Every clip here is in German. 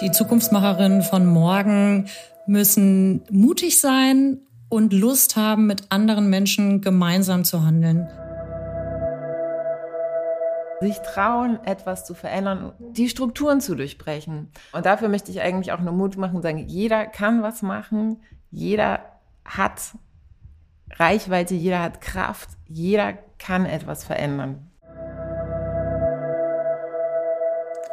Die Zukunftsmacherinnen von morgen müssen mutig sein und Lust haben, mit anderen Menschen gemeinsam zu handeln. Sich trauen, etwas zu verändern, die Strukturen zu durchbrechen. Und dafür möchte ich eigentlich auch nur Mut machen und sagen, jeder kann was machen, jeder hat Reichweite, jeder hat Kraft, jeder kann etwas verändern.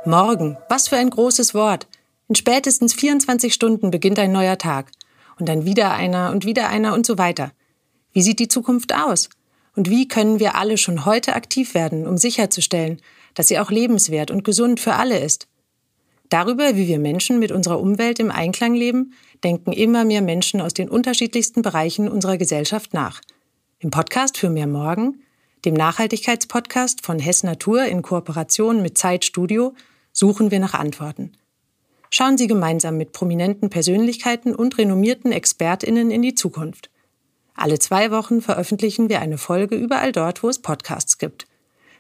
Morgen, was für ein großes Wort. In spätestens 24 Stunden beginnt ein neuer Tag. Und dann wieder einer und wieder einer und so weiter. Wie sieht die Zukunft aus? Und wie können wir alle schon heute aktiv werden, um sicherzustellen, dass sie auch lebenswert und gesund für alle ist? Darüber, wie wir Menschen mit unserer Umwelt im Einklang leben, denken immer mehr Menschen aus den unterschiedlichsten Bereichen unserer Gesellschaft nach. Im Podcast für mehr Morgen, dem Nachhaltigkeitspodcast von Hess Natur in Kooperation mit Zeitstudio, suchen wir nach Antworten. Schauen Sie gemeinsam mit prominenten Persönlichkeiten und renommierten Expertinnen in die Zukunft. Alle zwei Wochen veröffentlichen wir eine Folge überall dort, wo es Podcasts gibt.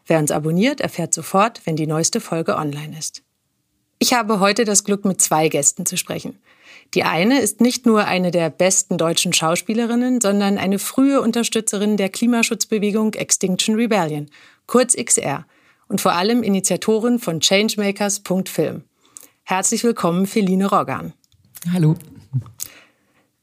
Wer uns abonniert, erfährt sofort, wenn die neueste Folge online ist. Ich habe heute das Glück, mit zwei Gästen zu sprechen. Die eine ist nicht nur eine der besten deutschen Schauspielerinnen, sondern eine frühe Unterstützerin der Klimaschutzbewegung Extinction Rebellion, kurz XR, und vor allem Initiatorin von Changemakers.film. Herzlich willkommen, Feline Roggan. Hallo.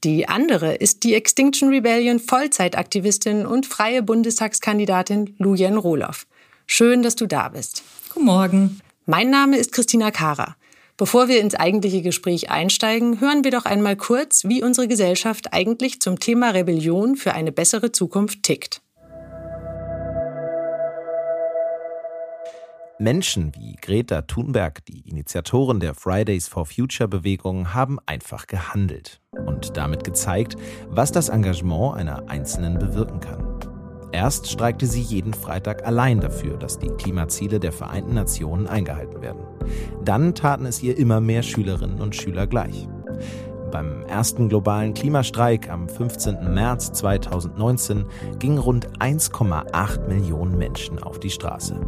Die andere ist die Extinction Rebellion Vollzeitaktivistin und freie Bundestagskandidatin Lujen Rohloff. Schön, dass du da bist. Guten Morgen. Mein Name ist Christina Kara. Bevor wir ins eigentliche Gespräch einsteigen, hören wir doch einmal kurz, wie unsere Gesellschaft eigentlich zum Thema Rebellion für eine bessere Zukunft tickt. Menschen wie Greta Thunberg, die Initiatoren der Fridays for Future Bewegung, haben einfach gehandelt und damit gezeigt, was das Engagement einer Einzelnen bewirken kann. Erst streikte sie jeden Freitag allein dafür, dass die Klimaziele der Vereinten Nationen eingehalten werden. Dann taten es ihr immer mehr Schülerinnen und Schüler gleich. Beim ersten globalen Klimastreik am 15. März 2019 gingen rund 1,8 Millionen Menschen auf die Straße.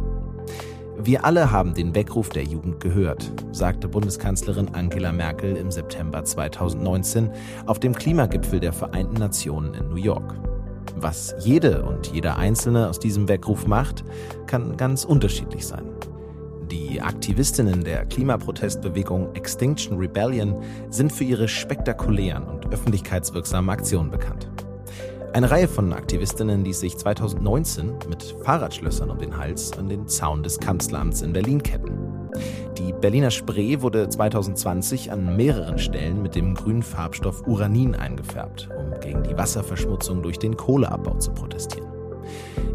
Wir alle haben den Weckruf der Jugend gehört, sagte Bundeskanzlerin Angela Merkel im September 2019 auf dem Klimagipfel der Vereinten Nationen in New York. Was jede und jeder Einzelne aus diesem Weckruf macht, kann ganz unterschiedlich sein. Die Aktivistinnen der Klimaprotestbewegung Extinction Rebellion sind für ihre spektakulären und öffentlichkeitswirksamen Aktionen bekannt. Eine Reihe von Aktivistinnen ließ sich 2019 mit Fahrradschlössern um den Hals an den Zaun des Kanzleramts in Berlin ketten. Die Berliner Spree wurde 2020 an mehreren Stellen mit dem grünen Farbstoff Uranin eingefärbt, um gegen die Wasserverschmutzung durch den Kohleabbau zu protestieren.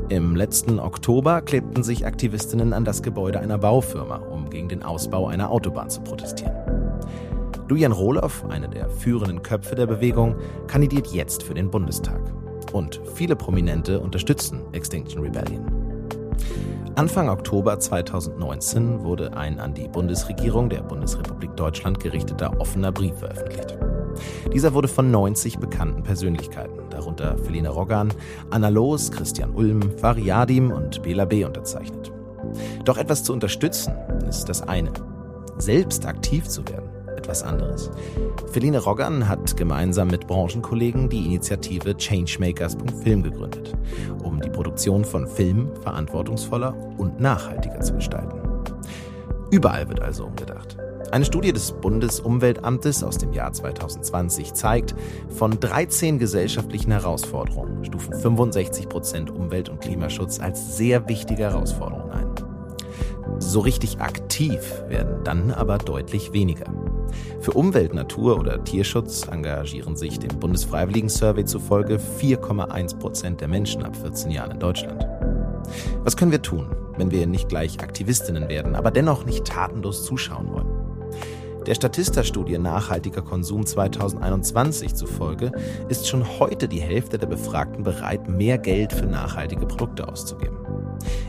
Im letzten Oktober klebten sich Aktivistinnen an das Gebäude einer Baufirma, um gegen den Ausbau einer Autobahn zu protestieren. Dujan Rohloff, eine der führenden Köpfe der Bewegung, kandidiert jetzt für den Bundestag und viele Prominente unterstützen Extinction Rebellion. Anfang Oktober 2019 wurde ein an die Bundesregierung der Bundesrepublik Deutschland gerichteter offener Brief veröffentlicht. Dieser wurde von 90 bekannten Persönlichkeiten, darunter Feline Roggan, Anna Loos, Christian Ulm, Fariadim und Bela B. unterzeichnet. Doch etwas zu unterstützen ist das eine. Selbst aktiv zu werden etwas anderes. Feline Roggan hat gemeinsam mit Branchenkollegen die Initiative Changemakers.film gegründet, um die Produktion von Film verantwortungsvoller und nachhaltiger zu gestalten. Überall wird also umgedacht. Eine Studie des Bundesumweltamtes aus dem Jahr 2020 zeigt, von 13 gesellschaftlichen Herausforderungen stufen 65 Prozent Umwelt- und Klimaschutz als sehr wichtige Herausforderungen ein. So richtig aktiv werden dann aber deutlich weniger. Für Umwelt, Natur oder Tierschutz engagieren sich dem Bundesfreiwilligen-Survey zufolge 4,1 Prozent der Menschen ab 14 Jahren in Deutschland. Was können wir tun, wenn wir nicht gleich Aktivistinnen werden, aber dennoch nicht tatenlos zuschauen wollen? Der Statista-Studie Nachhaltiger Konsum 2021 zufolge ist schon heute die Hälfte der Befragten bereit, mehr Geld für nachhaltige Produkte auszugeben.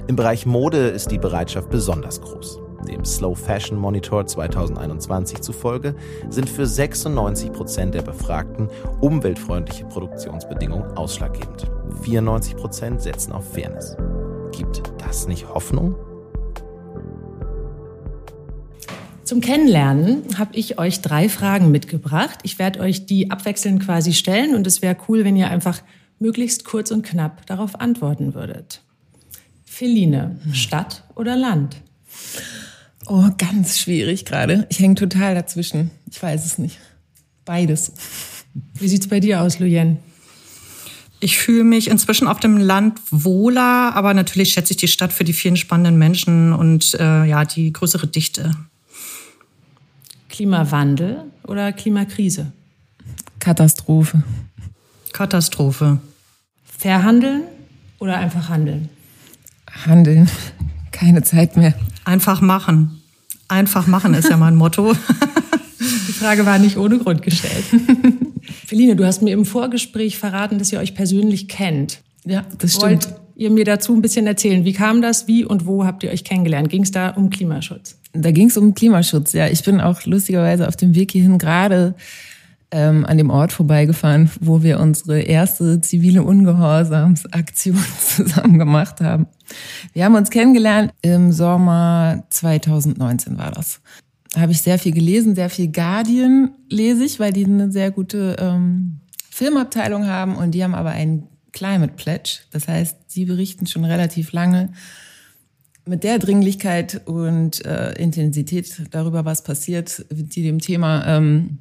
Im Bereich Mode ist die Bereitschaft besonders groß. Dem Slow Fashion Monitor 2021 zufolge sind für 96 Prozent der Befragten umweltfreundliche Produktionsbedingungen ausschlaggebend. 94 Prozent setzen auf Fairness. Gibt das nicht Hoffnung? Zum Kennenlernen habe ich euch drei Fragen mitgebracht. Ich werde euch die abwechselnd quasi stellen und es wäre cool, wenn ihr einfach möglichst kurz und knapp darauf antworten würdet. Feline, Stadt oder Land? Oh, ganz schwierig gerade. Ich hänge total dazwischen. Ich weiß es nicht. Beides. Wie sieht's bei dir aus, Luyen? Ich fühle mich inzwischen auf dem Land wohler, aber natürlich schätze ich die Stadt für die vielen spannenden Menschen und äh, ja, die größere Dichte. Klimawandel oder Klimakrise? Katastrophe. Katastrophe. Verhandeln oder einfach handeln? Handeln. Keine Zeit mehr. Einfach machen. Einfach machen ist ja mein Motto. Die Frage war nicht ohne Grund gestellt. Feline, du hast mir im Vorgespräch verraten, dass ihr euch persönlich kennt. Ja, das stimmt. Wollt ihr mir dazu ein bisschen erzählen? Wie kam das? Wie und wo habt ihr euch kennengelernt? Ging es da um Klimaschutz? Da ging es um Klimaschutz, ja. Ich bin auch lustigerweise auf dem Weg hierhin gerade ähm, an dem Ort vorbeigefahren, wo wir unsere erste zivile Ungehorsamsaktion zusammen gemacht haben. Wir haben uns kennengelernt im Sommer 2019 war das. Da habe ich sehr viel gelesen, sehr viel Guardian lese ich, weil die eine sehr gute ähm, Filmabteilung haben und die haben aber einen Climate Pledge. Das heißt, sie berichten schon relativ lange mit der Dringlichkeit und äh, Intensität darüber, was passiert, die dem Thema ähm,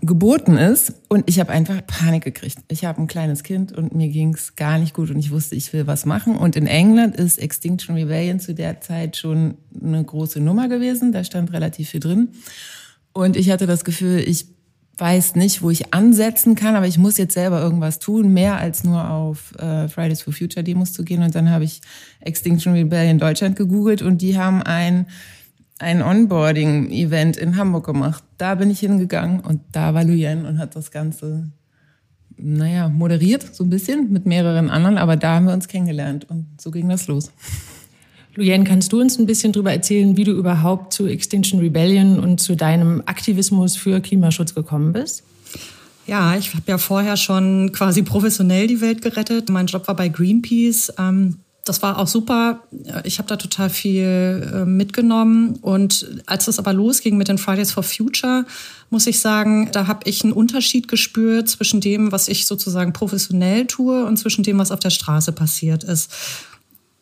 geboten ist. Und ich habe einfach Panik gekriegt. Ich habe ein kleines Kind und mir ging es gar nicht gut und ich wusste, ich will was machen. Und in England ist Extinction Rebellion zu der Zeit schon eine große Nummer gewesen. Da stand relativ viel drin. Und ich hatte das Gefühl, ich weiß nicht, wo ich ansetzen kann, aber ich muss jetzt selber irgendwas tun, mehr als nur auf äh, Fridays for Future Demos zu gehen. Und dann habe ich Extinction Rebellion Deutschland gegoogelt und die haben ein, ein Onboarding-Event in Hamburg gemacht. Da bin ich hingegangen und da war Luyen und hat das Ganze, naja, moderiert, so ein bisschen mit mehreren anderen, aber da haben wir uns kennengelernt und so ging das los. Luyen, kannst du uns ein bisschen darüber erzählen, wie du überhaupt zu Extinction Rebellion und zu deinem Aktivismus für Klimaschutz gekommen bist? Ja, ich habe ja vorher schon quasi professionell die Welt gerettet. Mein Job war bei Greenpeace. Ähm, das war auch super. Ich habe da total viel äh, mitgenommen. Und als es aber losging mit den Fridays for Future, muss ich sagen, da habe ich einen Unterschied gespürt zwischen dem, was ich sozusagen professionell tue und zwischen dem, was auf der Straße passiert ist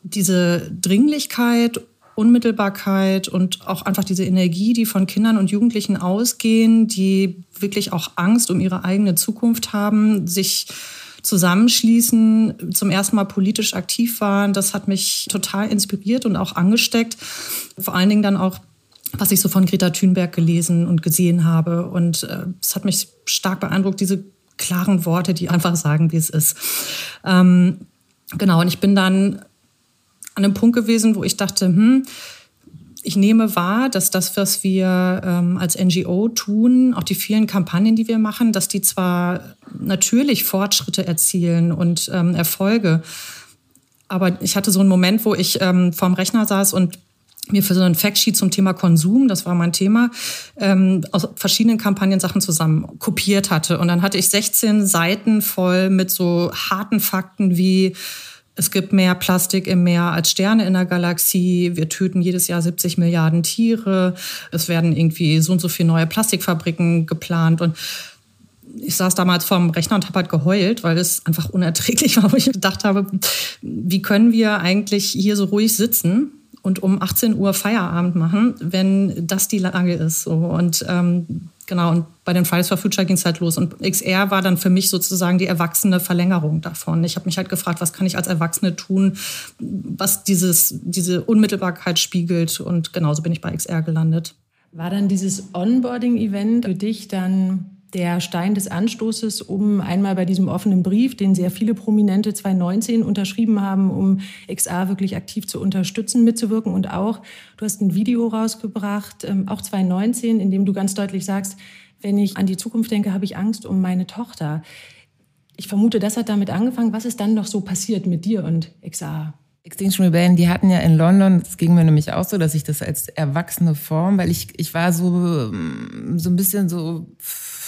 diese Dringlichkeit, Unmittelbarkeit und auch einfach diese Energie, die von Kindern und Jugendlichen ausgehen, die wirklich auch Angst um ihre eigene Zukunft haben, sich zusammenschließen, zum ersten Mal politisch aktiv waren, das hat mich total inspiriert und auch angesteckt. Vor allen Dingen dann auch was ich so von Greta Thunberg gelesen und gesehen habe. Und äh, es äh, hat mich stark beeindruckt, diese klaren Worte, die einfach sagen, wie es ist. Ähm, genau, und ich bin dann an einem Punkt gewesen, wo ich dachte, hm, ich nehme wahr, dass das, was wir ähm, als NGO tun, auch die vielen Kampagnen, die wir machen, dass die zwar natürlich Fortschritte erzielen und ähm, Erfolge, aber ich hatte so einen Moment, wo ich ähm, vorm Rechner saß und mir für so ein Factsheet zum Thema Konsum, das war mein Thema, ähm, aus verschiedenen Kampagnen Sachen zusammen kopiert hatte. Und dann hatte ich 16 Seiten voll mit so harten Fakten wie es gibt mehr Plastik im Meer als Sterne in der Galaxie. Wir töten jedes Jahr 70 Milliarden Tiere. Es werden irgendwie so und so viele neue Plastikfabriken geplant. Und ich saß damals vorm Rechner und habe halt geheult, weil es einfach unerträglich war, wo ich gedacht habe, wie können wir eigentlich hier so ruhig sitzen und um 18 Uhr Feierabend machen, wenn das die Lage ist. So. Und ähm, Genau, und bei den Fridays for Future ging es halt los. Und XR war dann für mich sozusagen die erwachsene Verlängerung davon. Ich habe mich halt gefragt, was kann ich als Erwachsene tun, was dieses, diese Unmittelbarkeit spiegelt. Und genauso bin ich bei XR gelandet. War dann dieses Onboarding-Event für dich dann der Stein des Anstoßes, um einmal bei diesem offenen Brief, den sehr viele Prominente 2019 unterschrieben haben, um XA wirklich aktiv zu unterstützen, mitzuwirken. Und auch, du hast ein Video rausgebracht, ähm, auch 2019, in dem du ganz deutlich sagst, wenn ich an die Zukunft denke, habe ich Angst um meine Tochter. Ich vermute, das hat damit angefangen. Was ist dann noch so passiert mit dir und XA? Extinction Rebellion, die hatten ja in London, das ging mir nämlich auch so, dass ich das als erwachsene Form, weil ich, ich war so, ähm, so ein bisschen so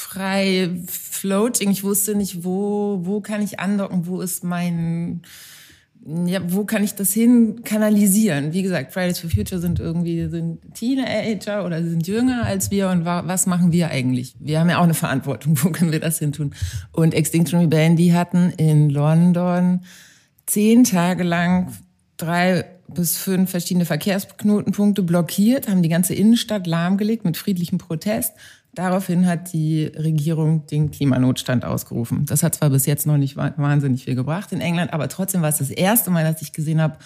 frei floating. Ich wusste nicht, wo, wo kann ich andocken, wo ist mein, ja, wo kann ich das hin kanalisieren? Wie gesagt, Fridays for Future sind irgendwie sind Teenager oder sind jünger als wir und was machen wir eigentlich? Wir haben ja auch eine Verantwortung, wo können wir das hin tun? Und Extinction Rebellion, die hatten in London zehn Tage lang drei bis fünf verschiedene Verkehrsknotenpunkte blockiert, haben die ganze Innenstadt lahmgelegt mit friedlichem Protest Daraufhin hat die Regierung den Klimanotstand ausgerufen. Das hat zwar bis jetzt noch nicht wahnsinnig viel gebracht in England, aber trotzdem war es das erste Mal, dass ich gesehen habe,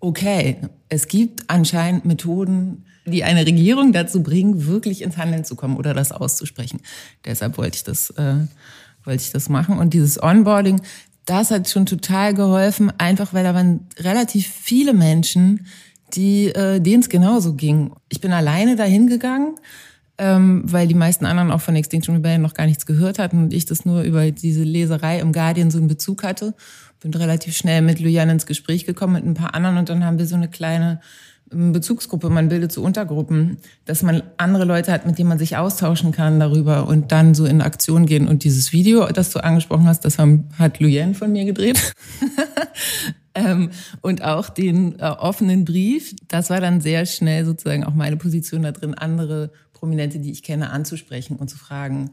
okay, es gibt anscheinend Methoden, die eine Regierung dazu bringen, wirklich ins Handeln zu kommen oder das auszusprechen. Deshalb wollte ich das, äh, wollte ich das machen. Und dieses Onboarding, das hat schon total geholfen, einfach weil da waren relativ viele Menschen, die, äh, denen es genauso ging. Ich bin alleine dahin gegangen ähm, weil die meisten anderen auch von Extinction Rebellion noch gar nichts gehört hatten und ich das nur über diese Leserei im Guardian so einen Bezug hatte. Bin relativ schnell mit Lujan ins Gespräch gekommen mit ein paar anderen und dann haben wir so eine kleine ähm, Bezugsgruppe, man bildet so Untergruppen, dass man andere Leute hat, mit denen man sich austauschen kann darüber und dann so in Aktion gehen. Und dieses Video, das du angesprochen hast, das haben, hat Luyen von mir gedreht. ähm, und auch den äh, offenen Brief, das war dann sehr schnell sozusagen auch meine Position da drin, andere Prominente, die ich kenne, anzusprechen und zu fragen,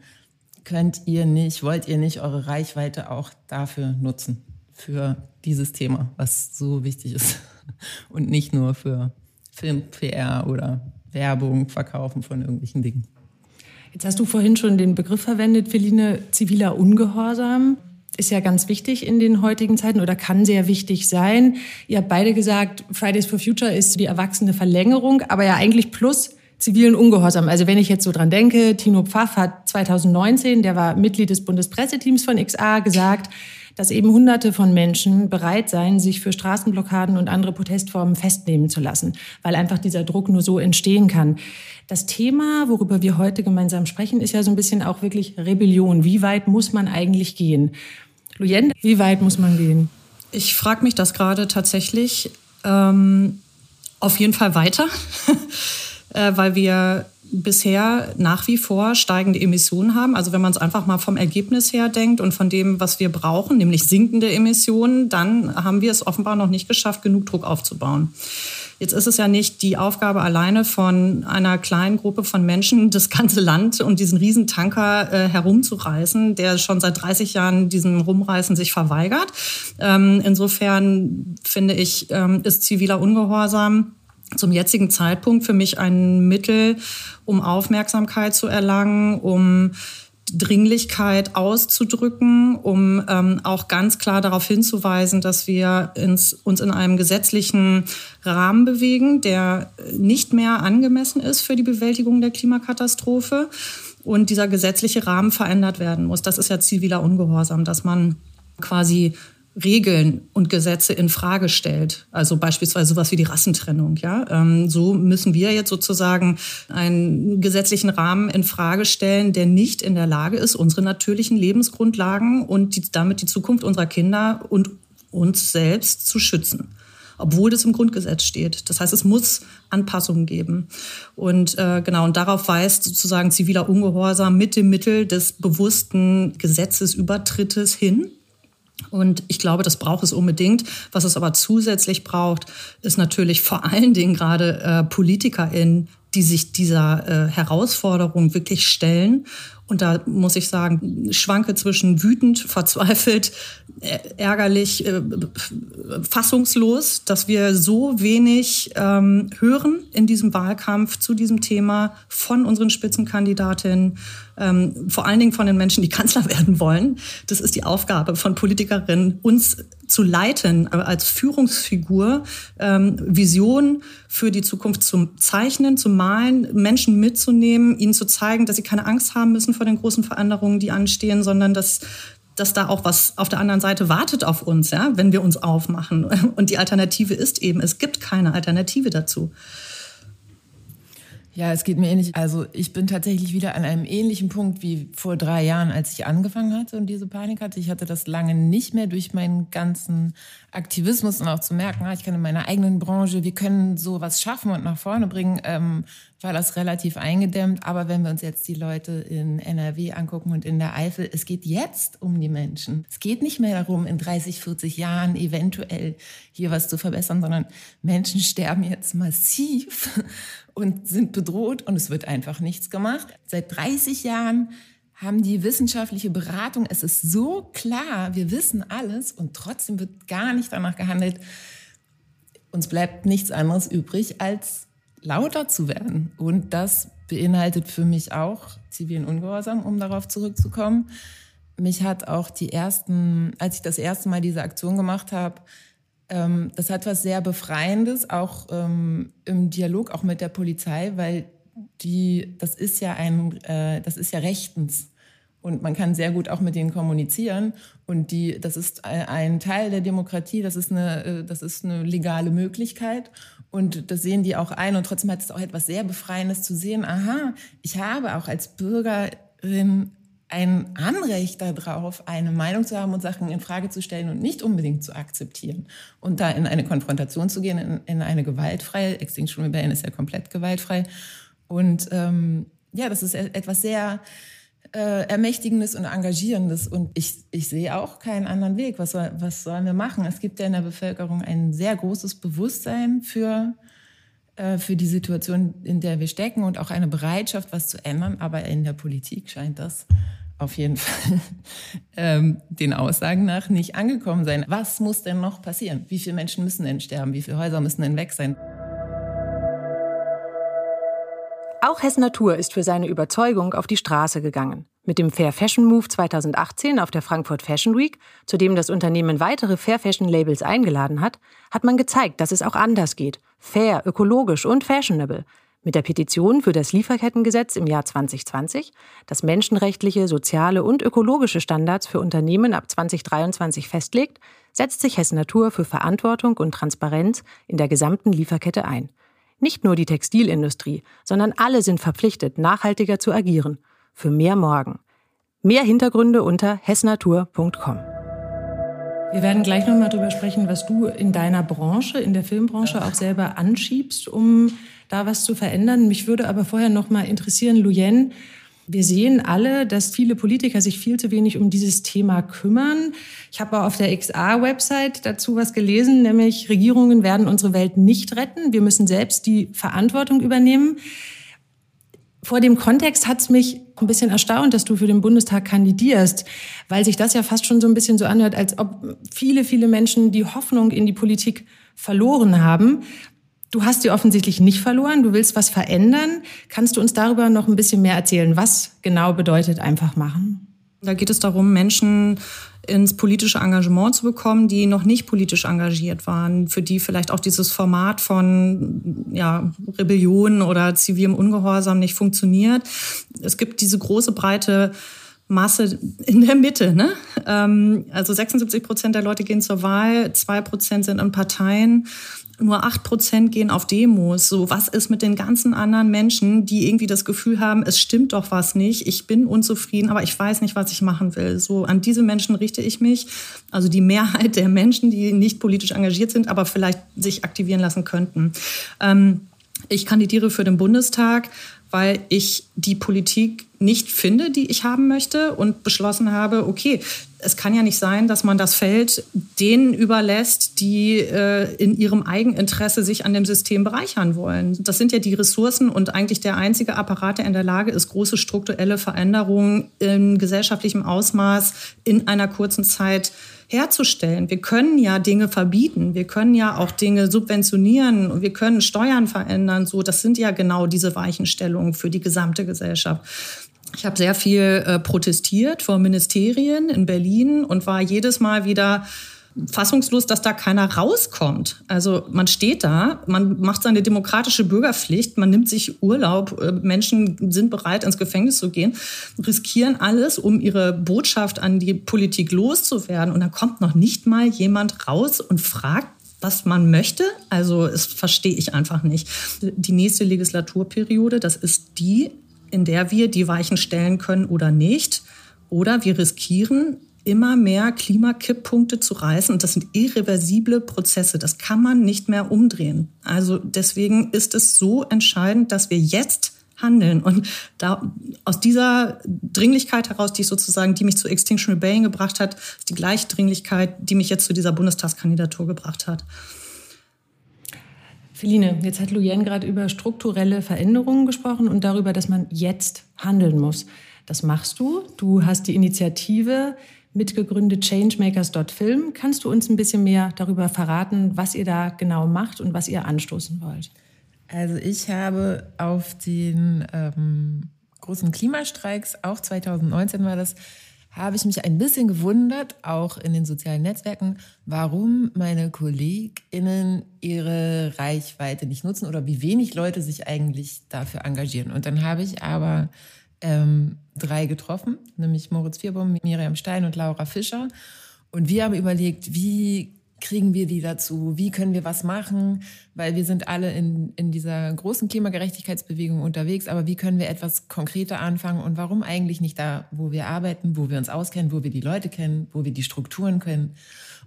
könnt ihr nicht, wollt ihr nicht eure Reichweite auch dafür nutzen, für dieses Thema, was so wichtig ist und nicht nur für Film, PR oder Werbung, Verkaufen von irgendwelchen Dingen. Jetzt hast du vorhin schon den Begriff verwendet, Feline, ziviler Ungehorsam ist ja ganz wichtig in den heutigen Zeiten oder kann sehr wichtig sein. Ihr habt beide gesagt, Fridays for Future ist die erwachsene Verlängerung, aber ja eigentlich plus zivilen Ungehorsam. Also wenn ich jetzt so dran denke, Tino Pfaff hat 2019, der war Mitglied des Bundespresseteams von XA, gesagt, dass eben Hunderte von Menschen bereit seien, sich für Straßenblockaden und andere Protestformen festnehmen zu lassen, weil einfach dieser Druck nur so entstehen kann. Das Thema, worüber wir heute gemeinsam sprechen, ist ja so ein bisschen auch wirklich Rebellion. Wie weit muss man eigentlich gehen? Luyen, wie weit muss man gehen? Ich frage mich das gerade tatsächlich. Ähm, auf jeden Fall weiter. äh, weil wir bisher nach wie vor steigende Emissionen haben. Also wenn man es einfach mal vom Ergebnis her denkt und von dem, was wir brauchen, nämlich sinkende Emissionen, dann haben wir es offenbar noch nicht geschafft, genug Druck aufzubauen. Jetzt ist es ja nicht die Aufgabe alleine von einer kleinen Gruppe von Menschen, das ganze Land und diesen Riesentanker äh, herumzureißen, der schon seit 30 Jahren diesem Rumreißen sich verweigert. Ähm, insofern finde ich, ähm, ist ziviler Ungehorsam zum jetzigen Zeitpunkt für mich ein Mittel, um Aufmerksamkeit zu erlangen, um Dringlichkeit auszudrücken, um ähm, auch ganz klar darauf hinzuweisen, dass wir ins, uns in einem gesetzlichen Rahmen bewegen, der nicht mehr angemessen ist für die Bewältigung der Klimakatastrophe und dieser gesetzliche Rahmen verändert werden muss. Das ist ja ziviler Ungehorsam, dass man quasi Regeln und Gesetze in Frage stellt. Also beispielsweise sowas wie die Rassentrennung. Ja, ähm, so müssen wir jetzt sozusagen einen gesetzlichen Rahmen in Frage stellen, der nicht in der Lage ist, unsere natürlichen Lebensgrundlagen und die, damit die Zukunft unserer Kinder und uns selbst zu schützen obwohl das im Grundgesetz steht. Das heißt, es muss Anpassungen geben. Und äh, genau, und darauf weist sozusagen ziviler Ungehorsam mit dem Mittel des bewussten Gesetzesübertrittes hin. Und ich glaube, das braucht es unbedingt. Was es aber zusätzlich braucht, ist natürlich vor allen Dingen gerade äh, PolitikerInnen, die sich dieser äh, Herausforderung wirklich stellen und da muss ich sagen, schwanke zwischen wütend, verzweifelt, ärgerlich, äh, fassungslos, dass wir so wenig ähm, hören in diesem Wahlkampf zu diesem Thema von unseren Spitzenkandidatinnen, ähm, vor allen Dingen von den Menschen, die Kanzler werden wollen. Das ist die Aufgabe von Politikerinnen, uns zu leiten, äh, als Führungsfigur, ähm, Vision für die Zukunft zu zeichnen, zu malen, Menschen mitzunehmen, ihnen zu zeigen, dass sie keine Angst haben müssen vor den großen Veränderungen, die anstehen, sondern dass dass da auch was auf der anderen Seite wartet auf uns, ja, wenn wir uns aufmachen. Und die Alternative ist eben, es gibt keine Alternative dazu. Ja, es geht mir ähnlich. Also ich bin tatsächlich wieder an einem ähnlichen Punkt wie vor drei Jahren, als ich angefangen hatte und diese Panik hatte. Ich hatte das lange nicht mehr durch meinen ganzen Aktivismus und auch zu merken, ah, ich kann in meiner eigenen Branche, wir können sowas schaffen und nach vorne bringen, ähm, war das relativ eingedämmt. Aber wenn wir uns jetzt die Leute in NRW angucken und in der Eifel, es geht jetzt um die Menschen. Es geht nicht mehr darum, in 30, 40 Jahren eventuell hier was zu verbessern, sondern Menschen sterben jetzt massiv und sind bedroht und es wird einfach nichts gemacht. Seit 30 Jahren haben die wissenschaftliche Beratung, es ist so klar, wir wissen alles und trotzdem wird gar nicht danach gehandelt. Uns bleibt nichts anderes übrig, als lauter zu werden. Und das beinhaltet für mich auch zivilen Ungehorsam, um darauf zurückzukommen. Mich hat auch die ersten, als ich das erste Mal diese Aktion gemacht habe, ähm, das hat was sehr Befreiendes, auch ähm, im Dialog auch mit der Polizei, weil die, das ist ja ein, äh, das ist ja rechtens. Und man kann sehr gut auch mit denen kommunizieren. Und die, das ist ein Teil der Demokratie, das ist eine, äh, das ist eine legale Möglichkeit. Und das sehen die auch ein. Und trotzdem hat es auch etwas sehr Befreiendes zu sehen. Aha, ich habe auch als Bürgerin ein Anrecht darauf, eine Meinung zu haben und Sachen in Frage zu stellen und nicht unbedingt zu akzeptieren. Und da in eine Konfrontation zu gehen, in, in eine gewaltfreie, Extinction Rebellion ist ja komplett gewaltfrei. Und ähm, ja, das ist e-, etwas sehr äh, Ermächtigendes und Engagierendes. Und ich, ich sehe auch keinen anderen Weg. Was, soll, was sollen wir machen? Es gibt ja in der Bevölkerung ein sehr großes Bewusstsein für, äh, für die Situation, in der wir stecken und auch eine Bereitschaft, was zu ändern. Aber in der Politik scheint das auf jeden Fall ähm, den Aussagen nach nicht angekommen sein. Was muss denn noch passieren? Wie viele Menschen müssen denn sterben? Wie viele Häuser müssen denn weg sein? Auch Hessen Natur ist für seine Überzeugung auf die Straße gegangen. Mit dem Fair Fashion Move 2018 auf der Frankfurt Fashion Week, zu dem das Unternehmen weitere Fair Fashion Labels eingeladen hat, hat man gezeigt, dass es auch anders geht. Fair, ökologisch und fashionable. Mit der Petition für das Lieferkettengesetz im Jahr 2020, das menschenrechtliche, soziale und ökologische Standards für Unternehmen ab 2023 festlegt, setzt sich Hessen Natur für Verantwortung und Transparenz in der gesamten Lieferkette ein. Nicht nur die Textilindustrie, sondern alle sind verpflichtet, nachhaltiger zu agieren. Für mehr Morgen. Mehr Hintergründe unter hessnatur.com. Wir werden gleich nochmal darüber sprechen, was du in deiner Branche, in der Filmbranche auch selber anschiebst, um da was zu verändern. Mich würde aber vorher nochmal interessieren, Luyen, wir sehen alle, dass viele Politiker sich viel zu wenig um dieses Thema kümmern. Ich habe auf der XA-Website dazu was gelesen, nämlich Regierungen werden unsere Welt nicht retten. Wir müssen selbst die Verantwortung übernehmen. Vor dem Kontext hat es mich ein bisschen erstaunt, dass du für den Bundestag kandidierst, weil sich das ja fast schon so ein bisschen so anhört, als ob viele, viele Menschen die Hoffnung in die Politik verloren haben. Du hast sie offensichtlich nicht verloren, du willst was verändern. Kannst du uns darüber noch ein bisschen mehr erzählen? Was genau bedeutet einfach machen? Da geht es darum, Menschen ins politische Engagement zu bekommen, die noch nicht politisch engagiert waren, für die vielleicht auch dieses Format von ja, Rebellion oder zivilem Ungehorsam nicht funktioniert. Es gibt diese große breite Masse in der Mitte. Ne? Ähm, also 76 Prozent der Leute gehen zur Wahl, zwei Prozent sind in Parteien nur acht Prozent gehen auf Demos. So, was ist mit den ganzen anderen Menschen, die irgendwie das Gefühl haben, es stimmt doch was nicht, ich bin unzufrieden, aber ich weiß nicht, was ich machen will. So, an diese Menschen richte ich mich. Also die Mehrheit der Menschen, die nicht politisch engagiert sind, aber vielleicht sich aktivieren lassen könnten. Ähm, ich kandidiere für den Bundestag weil ich die Politik nicht finde, die ich haben möchte und beschlossen habe, okay, es kann ja nicht sein, dass man das Feld denen überlässt, die äh, in ihrem Eigeninteresse sich an dem System bereichern wollen. Das sind ja die Ressourcen und eigentlich der einzige Apparat, der in der Lage ist, große strukturelle Veränderungen in gesellschaftlichem Ausmaß in einer kurzen Zeit herzustellen. Wir können ja Dinge verbieten, wir können ja auch Dinge subventionieren und wir können Steuern verändern. So, das sind ja genau diese Weichenstellungen für die gesamte Gesellschaft. Ich habe sehr viel äh, protestiert vor Ministerien in Berlin und war jedes Mal wieder fassungslos, dass da keiner rauskommt. Also man steht da, man macht seine demokratische Bürgerpflicht, man nimmt sich Urlaub, äh, Menschen sind bereit, ins Gefängnis zu gehen, riskieren alles, um ihre Botschaft an die Politik loszuwerden. Und dann kommt noch nicht mal jemand raus und fragt, was man möchte. Also das verstehe ich einfach nicht. Die nächste Legislaturperiode, das ist die, in der wir die Weichen stellen können oder nicht. Oder wir riskieren immer mehr Klimakipppunkte zu reißen. Und das sind irreversible Prozesse. Das kann man nicht mehr umdrehen. Also deswegen ist es so entscheidend, dass wir jetzt handeln. Und da, aus dieser Dringlichkeit heraus, die ich sozusagen, die mich zu Extinction Rebellion gebracht hat, ist die gleiche Dringlichkeit, die mich jetzt zu dieser Bundestagskandidatur gebracht hat. Feline, jetzt hat Luyen gerade über strukturelle Veränderungen gesprochen und darüber, dass man jetzt handeln muss. Das machst du. Du hast die Initiative mitgegründet Changemakers.film. Kannst du uns ein bisschen mehr darüber verraten, was ihr da genau macht und was ihr anstoßen wollt? Also ich habe auf den ähm, großen Klimastreiks, auch 2019 war das, habe ich mich ein bisschen gewundert, auch in den sozialen Netzwerken, warum meine KollegInnen ihre Reichweite nicht nutzen oder wie wenig Leute sich eigentlich dafür engagieren. Und dann habe ich aber ähm, drei getroffen, nämlich Moritz Vierbaum, Miriam Stein und Laura Fischer. Und wir haben überlegt, wie kriegen wir die dazu? Wie können wir was machen? Weil wir sind alle in, in dieser großen Klimagerechtigkeitsbewegung unterwegs, aber wie können wir etwas konkreter anfangen und warum eigentlich nicht da, wo wir arbeiten, wo wir uns auskennen, wo wir die Leute kennen, wo wir die Strukturen kennen?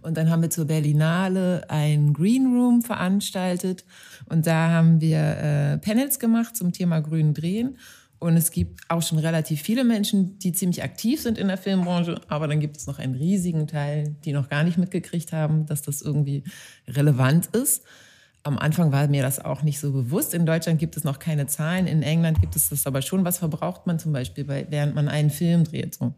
Und dann haben wir zur Berlinale ein Green Room veranstaltet und da haben wir äh, Panels gemacht zum Thema Grün drehen. Und es gibt auch schon relativ viele Menschen, die ziemlich aktiv sind in der Filmbranche, aber dann gibt es noch einen riesigen Teil, die noch gar nicht mitgekriegt haben, dass das irgendwie relevant ist. Am Anfang war mir das auch nicht so bewusst. In Deutschland gibt es noch keine Zahlen, in England gibt es das aber schon. Was verbraucht man zum Beispiel, bei, während man einen Film dreht? So.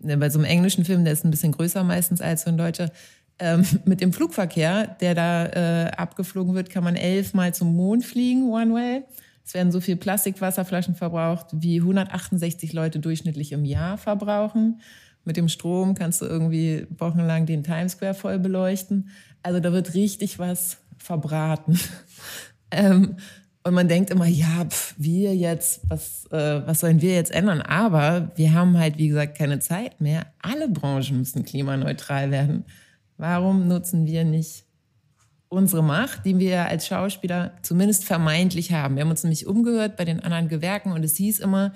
Bei so einem englischen Film, der ist ein bisschen größer meistens als so ein deutscher, ähm, mit dem Flugverkehr, der da äh, abgeflogen wird, kann man elfmal zum Mond fliegen, one way. Es werden so viel Plastikwasserflaschen verbraucht, wie 168 Leute durchschnittlich im Jahr verbrauchen. Mit dem Strom kannst du irgendwie wochenlang den Times Square voll beleuchten. Also da wird richtig was verbraten. ähm, und man denkt immer, ja, pf, wir jetzt, was, äh, was sollen wir jetzt ändern? Aber wir haben halt, wie gesagt, keine Zeit mehr. Alle Branchen müssen klimaneutral werden. Warum nutzen wir nicht unsere Macht, die wir als Schauspieler zumindest vermeintlich haben. Wir haben uns nämlich umgehört bei den anderen Gewerken und es hieß immer,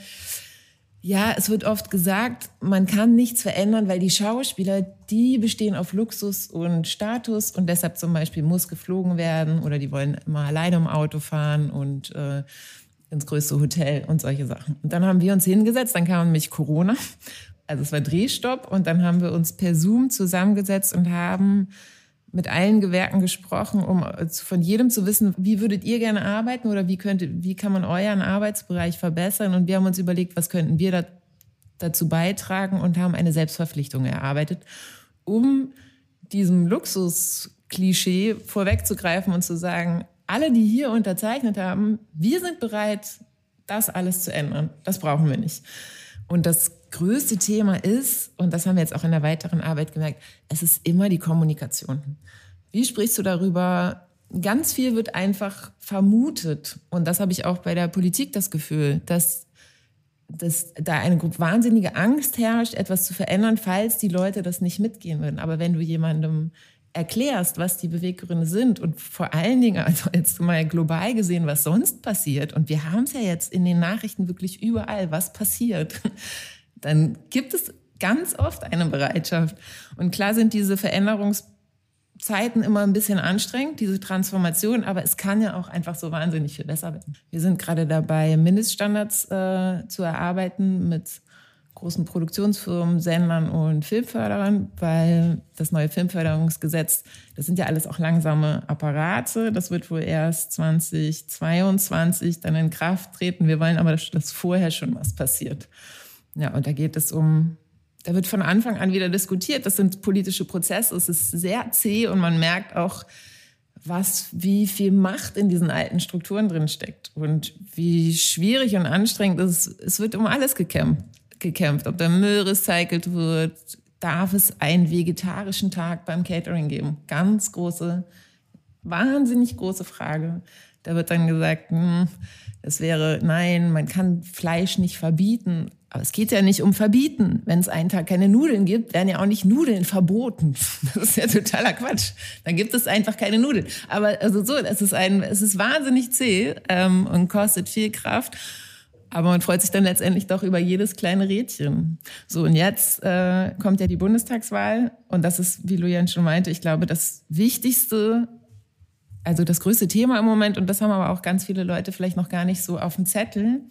ja, es wird oft gesagt, man kann nichts verändern, weil die Schauspieler, die bestehen auf Luxus und Status und deshalb zum Beispiel muss geflogen werden oder die wollen immer alleine im Auto fahren und äh, ins größte Hotel und solche Sachen. Und dann haben wir uns hingesetzt, dann kam nämlich Corona, also es war Drehstopp und dann haben wir uns per Zoom zusammengesetzt und haben mit allen Gewerken gesprochen, um von jedem zu wissen, wie würdet ihr gerne arbeiten oder wie könnte, wie kann man euren Arbeitsbereich verbessern? Und wir haben uns überlegt, was könnten wir da, dazu beitragen und haben eine Selbstverpflichtung erarbeitet, um diesem Luxusklischee vorwegzugreifen und zu sagen, alle, die hier unterzeichnet haben, wir sind bereit, das alles zu ändern. Das brauchen wir nicht. Und das größte Thema ist, und das haben wir jetzt auch in der weiteren Arbeit gemerkt, es ist immer die Kommunikation. Wie sprichst du darüber? Ganz viel wird einfach vermutet. Und das habe ich auch bei der Politik das Gefühl, dass, dass da eine wahnsinnige Angst herrscht, etwas zu verändern, falls die Leute das nicht mitgehen würden. Aber wenn du jemandem erklärst, was die Beweggründe sind und vor allen Dingen, also jetzt mal global gesehen, was sonst passiert, und wir haben es ja jetzt in den Nachrichten wirklich überall, was passiert, dann gibt es ganz oft eine Bereitschaft. Und klar sind diese Veränderungszeiten immer ein bisschen anstrengend, diese Transformation, aber es kann ja auch einfach so wahnsinnig viel besser werden. Wir sind gerade dabei, Mindeststandards äh, zu erarbeiten mit großen Produktionsfirmen, Sendern und Filmförderern, weil das neue Filmförderungsgesetz, das sind ja alles auch langsame Apparate. Das wird wohl erst 2022 dann in Kraft treten. Wir wollen aber, dass vorher schon was passiert. Ja, und da geht es um, da wird von Anfang an wieder diskutiert. Das sind politische Prozesse. Es ist sehr zäh und man merkt auch, was, wie viel Macht in diesen alten Strukturen drin steckt und wie schwierig und anstrengend es ist. Es wird um alles gekämpft, gekämpft. Ob der Müll recycelt wird, darf es einen vegetarischen Tag beim Catering geben? Ganz große, wahnsinnig große Frage. Da wird dann gesagt, hm, es wäre, nein, man kann Fleisch nicht verbieten. Aber es geht ja nicht um Verbieten. Wenn es einen Tag keine Nudeln gibt, werden ja auch nicht Nudeln verboten. Das ist ja totaler Quatsch. Dann gibt es einfach keine Nudeln. Aber also so, es ist ein, es ist wahnsinnig zäh ähm, und kostet viel Kraft. Aber man freut sich dann letztendlich doch über jedes kleine Rädchen. So, und jetzt äh, kommt ja die Bundestagswahl. Und das ist, wie Lujan schon meinte, ich glaube, das Wichtigste, also das größte Thema im Moment. Und das haben aber auch ganz viele Leute vielleicht noch gar nicht so auf dem Zettel.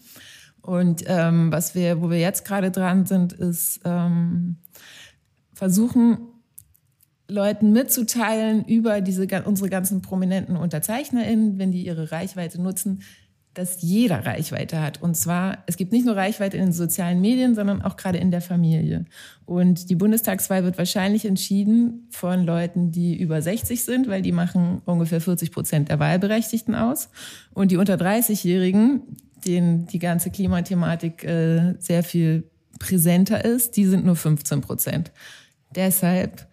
Und ähm, was wir, wo wir jetzt gerade dran sind, ist ähm, versuchen, Leuten mitzuteilen über diese unsere ganzen prominenten UnterzeichnerInnen, wenn die ihre Reichweite nutzen, dass jeder Reichweite hat. Und zwar, es gibt nicht nur Reichweite in den sozialen Medien, sondern auch gerade in der Familie. Und die Bundestagswahl wird wahrscheinlich entschieden von Leuten, die über 60 sind, weil die machen ungefähr 40 Prozent der Wahlberechtigten aus. Und die unter 30-Jährigen, denen die ganze Klimathematik äh, sehr viel präsenter ist, die sind nur 15 Prozent. Deshalb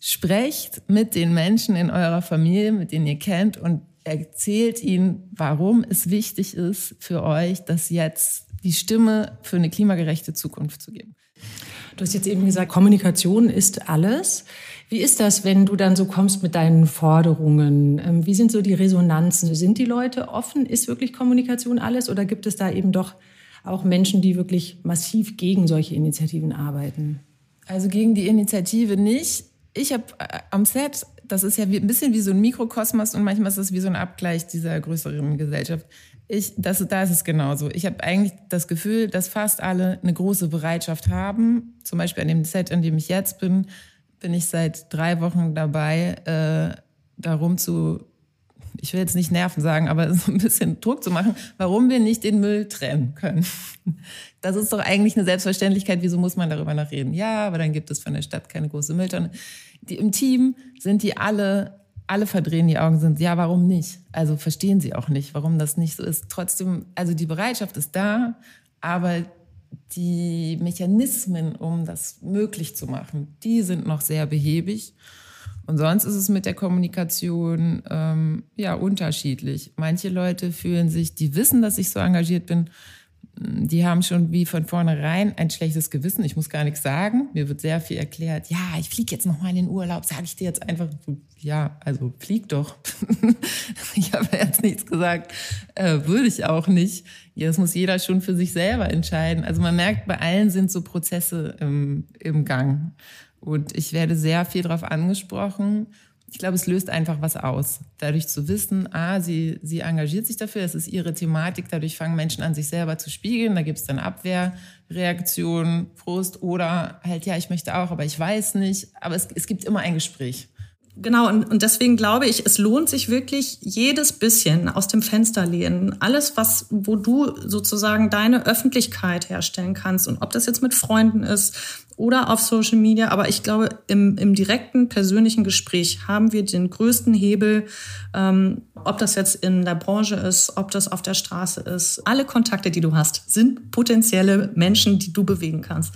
sprecht mit den Menschen in eurer Familie, mit denen ihr kennt und erzählt ihnen, warum es wichtig ist für euch, das jetzt die Stimme für eine klimagerechte Zukunft zu geben. Du hast jetzt eben gesagt, Kommunikation ist alles. Wie ist das, wenn du dann so kommst mit deinen Forderungen? Ähm, wie sind so die Resonanzen? Sind die Leute offen? Ist wirklich Kommunikation alles? Oder gibt es da eben doch auch Menschen, die wirklich massiv gegen solche Initiativen arbeiten? Also gegen die Initiative nicht. Ich habe äh, am Set das ist ja ein bisschen wie so ein Mikrokosmos und manchmal ist es wie so ein Abgleich dieser größeren Gesellschaft. Ich, das, da ist es genauso. Ich habe eigentlich das Gefühl, dass fast alle eine große Bereitschaft haben. Zum Beispiel an dem Set, an dem ich jetzt bin, bin ich seit drei Wochen dabei, äh, darum zu, ich will jetzt nicht Nerven sagen, aber so ein bisschen Druck zu machen, warum wir nicht den Müll trennen können. Das ist doch eigentlich eine Selbstverständlichkeit. Wieso muss man darüber noch reden? Ja, aber dann gibt es von der Stadt keine große Mülltonne die, im Team sind die alle, alle verdrehen die Augen, sind, ja, warum nicht? Also verstehen sie auch nicht, warum das nicht so ist. Trotzdem, also die Bereitschaft ist da, aber die Mechanismen, um das möglich zu machen, die sind noch sehr behäbig. Und sonst ist es mit der Kommunikation ähm, ja unterschiedlich. Manche Leute fühlen sich, die wissen, dass ich so engagiert bin, die haben schon wie von vornherein ein schlechtes Gewissen. Ich muss gar nichts sagen. Mir wird sehr viel erklärt. Ja, ich fliege jetzt noch mal in den Urlaub. Sage ich dir jetzt einfach, ja, also flieg doch. ich habe jetzt nichts gesagt. Äh, würde ich auch nicht. Ja, das muss jeder schon für sich selber entscheiden. Also man merkt, bei allen sind so Prozesse im, im Gang. Und ich werde sehr viel darauf angesprochen ich glaube, es löst einfach was aus. Dadurch zu wissen, ah, sie, sie engagiert sich dafür, es ist ihre Thematik, dadurch fangen Menschen an, sich selber zu spiegeln, da gibt es dann Abwehrreaktionen, Frust oder halt, ja, ich möchte auch, aber ich weiß nicht. Aber es, es gibt immer ein Gespräch. Genau, und, und deswegen glaube ich, es lohnt sich wirklich jedes bisschen aus dem Fenster lehnen. Alles, was, wo du sozusagen deine Öffentlichkeit herstellen kannst. Und ob das jetzt mit Freunden ist oder auf Social Media. Aber ich glaube, im, im direkten persönlichen Gespräch haben wir den größten Hebel, ähm, ob das jetzt in der Branche ist, ob das auf der Straße ist. Alle Kontakte, die du hast, sind potenzielle Menschen, die du bewegen kannst.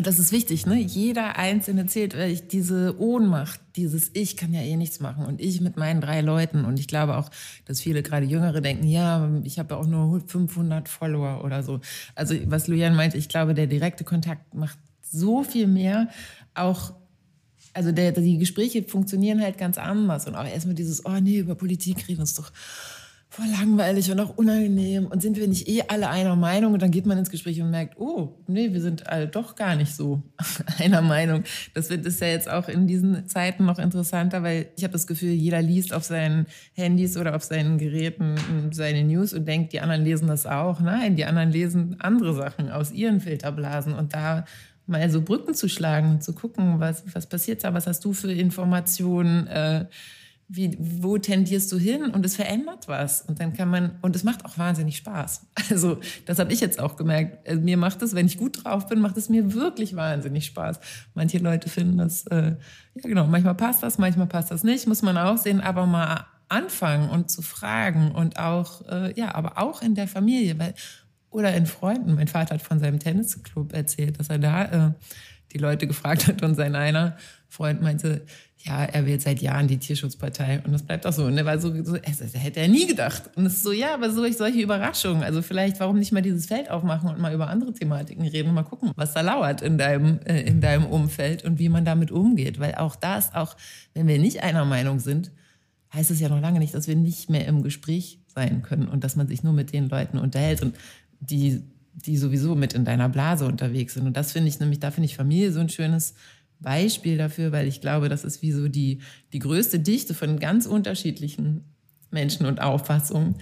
Und das ist wichtig, ne? Jeder Einzelne zählt, weil ich diese Ohnmacht, dieses Ich kann ja eh nichts machen und ich mit meinen drei Leuten und ich glaube auch, dass viele gerade Jüngere denken, ja, ich habe ja auch nur 500 Follower oder so. Also was Lujan meinte, ich glaube, der direkte Kontakt macht so viel mehr, auch also der, die Gespräche funktionieren halt ganz anders und auch erstmal dieses, oh nee, über Politik reden uns doch voll langweilig und auch unangenehm und sind wir nicht eh alle einer Meinung und dann geht man ins Gespräch und merkt, oh, nee, wir sind alle doch gar nicht so einer Meinung. Das wird ist ja jetzt auch in diesen Zeiten noch interessanter, weil ich habe das Gefühl, jeder liest auf seinen Handys oder auf seinen Geräten seine News und denkt, die anderen lesen das auch. Nein, die anderen lesen andere Sachen aus ihren Filterblasen und da mal so Brücken zu schlagen, zu gucken, was, was passiert da, was hast du für Informationen, äh, wie, wo tendierst du hin und es verändert was und dann kann man und es macht auch wahnsinnig Spaß. Also das habe ich jetzt auch gemerkt. Also, mir macht es, wenn ich gut drauf bin, macht es mir wirklich wahnsinnig Spaß. Manche Leute finden das, äh, ja genau, manchmal passt das, manchmal passt das nicht, muss man auch sehen, aber mal anfangen und zu fragen und auch äh, ja, aber auch in der Familie, weil oder in Freunden. Mein Vater hat von seinem Tennisclub erzählt, dass er da äh, die Leute gefragt hat und sein einer Freund meinte, ja, er wählt seit Jahren die Tierschutzpartei und das bleibt auch so. Und er war so, so das hätte er nie gedacht. Und es ist so, ja, aber so solche Überraschungen. Also vielleicht, warum nicht mal dieses Feld aufmachen und mal über andere Thematiken reden und mal gucken, was da lauert in deinem, äh, in deinem Umfeld und wie man damit umgeht. Weil auch da ist auch, wenn wir nicht einer Meinung sind, heißt es ja noch lange nicht, dass wir nicht mehr im Gespräch sein können und dass man sich nur mit den Leuten unterhält und die, die sowieso mit in deiner Blase unterwegs sind. Und das finde ich nämlich, da finde ich Familie so ein schönes Beispiel dafür, weil ich glaube, das ist wie so die, die größte Dichte von ganz unterschiedlichen Menschen und Auffassungen,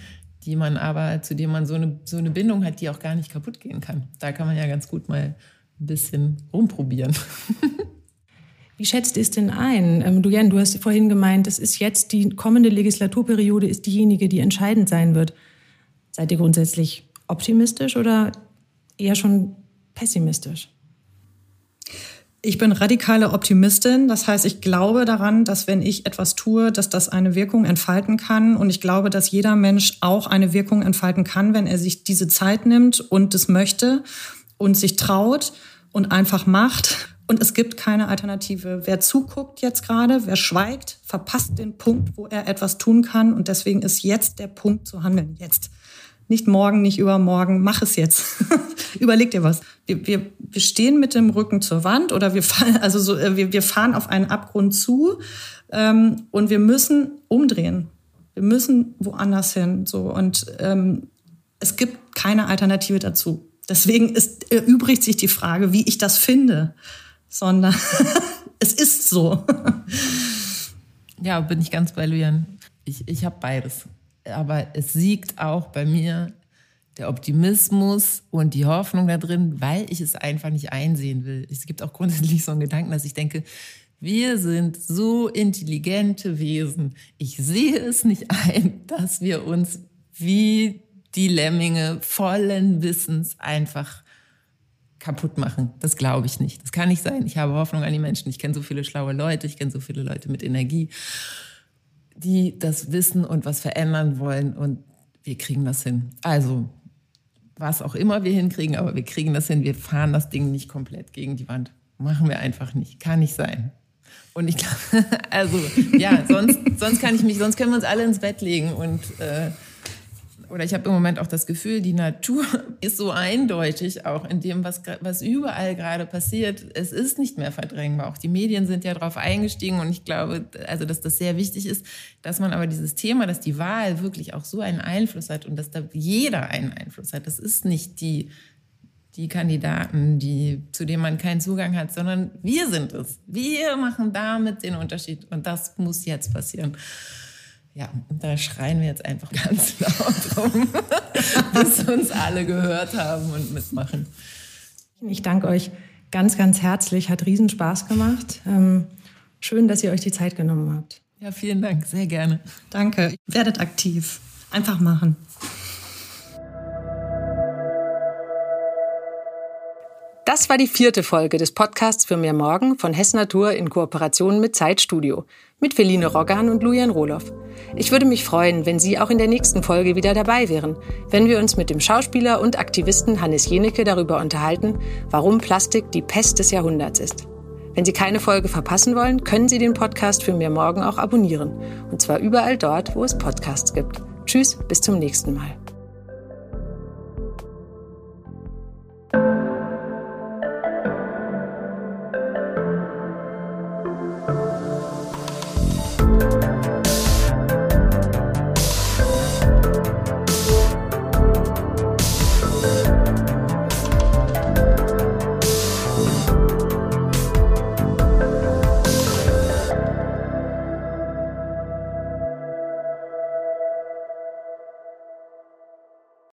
die man aber, zu denen man so eine, so eine Bindung hat, die auch gar nicht kaputt gehen kann. Da kann man ja ganz gut mal ein bisschen rumprobieren. Wie schätzt ihr es denn ein? Ähm, du, Jan, du hast vorhin gemeint, es ist jetzt die kommende Legislaturperiode ist diejenige, die entscheidend sein wird. Seid ihr grundsätzlich optimistisch oder eher schon pessimistisch? Ich bin radikale Optimistin. Das heißt, ich glaube daran, dass wenn ich etwas tue, dass das eine Wirkung entfalten kann. Und ich glaube, dass jeder Mensch auch eine Wirkung entfalten kann, wenn er sich diese Zeit nimmt und es möchte und sich traut und einfach macht. Und es gibt keine Alternative. Wer zuguckt jetzt gerade, wer schweigt, verpasst den Punkt, wo er etwas tun kann. Und deswegen ist jetzt der Punkt zu handeln. Jetzt. Nicht morgen, nicht übermorgen. Mach es jetzt. Überleg dir was. Wir, wir, wir stehen mit dem Rücken zur Wand oder wir fahren, also so, äh, wir, wir fahren auf einen Abgrund zu ähm, und wir müssen umdrehen. Wir müssen woanders hin. So. Und ähm, es gibt keine Alternative dazu. Deswegen ist, erübrigt sich die Frage, wie ich das finde sondern es ist so. Ja, bin ich ganz bei Lujan. Ich, ich habe beides. Aber es siegt auch bei mir der Optimismus und die Hoffnung da drin, weil ich es einfach nicht einsehen will. Es gibt auch grundsätzlich so einen Gedanken, dass ich denke, wir sind so intelligente Wesen. Ich sehe es nicht ein, dass wir uns wie die Lemminge vollen Wissens einfach kaputt machen. Das glaube ich nicht. Das kann nicht sein. Ich habe Hoffnung an die Menschen. Ich kenne so viele schlaue Leute, ich kenne so viele Leute mit Energie, die das wissen und was verändern wollen und wir kriegen das hin. Also, was auch immer wir hinkriegen, aber wir kriegen das hin. Wir fahren das Ding nicht komplett gegen die Wand. Machen wir einfach nicht. Kann nicht sein. Und ich glaube, also ja, sonst, sonst kann ich mich, sonst können wir uns alle ins Bett legen und äh, oder ich habe im Moment auch das Gefühl, die Natur ist so eindeutig auch in dem, was, was überall gerade passiert. Es ist nicht mehr verdrängbar. Auch die Medien sind ja darauf eingestiegen und ich glaube, also, dass das sehr wichtig ist, dass man aber dieses Thema, dass die Wahl wirklich auch so einen Einfluss hat und dass da jeder einen Einfluss hat. Das ist nicht die, die Kandidaten, die, zu denen man keinen Zugang hat, sondern wir sind es. Wir machen damit den Unterschied und das muss jetzt passieren. Ja, und da schreien wir jetzt einfach ganz laut rum, bis uns alle gehört haben und mitmachen. Ich danke euch ganz, ganz herzlich. Hat riesen Spaß gemacht. Ähm, schön, dass ihr euch die Zeit genommen habt. Ja, vielen Dank. Sehr gerne. Danke. Werdet aktiv. Einfach machen. Das war die vierte Folge des Podcasts für mehr Morgen von Hess Natur in Kooperation mit Zeitstudio mit Feline Roggan und Lujan Rohloff. Ich würde mich freuen, wenn Sie auch in der nächsten Folge wieder dabei wären, wenn wir uns mit dem Schauspieler und Aktivisten Hannes Jenecke darüber unterhalten, warum Plastik die Pest des Jahrhunderts ist. Wenn Sie keine Folge verpassen wollen, können Sie den Podcast für mehr morgen auch abonnieren. Und zwar überall dort, wo es Podcasts gibt. Tschüss, bis zum nächsten Mal.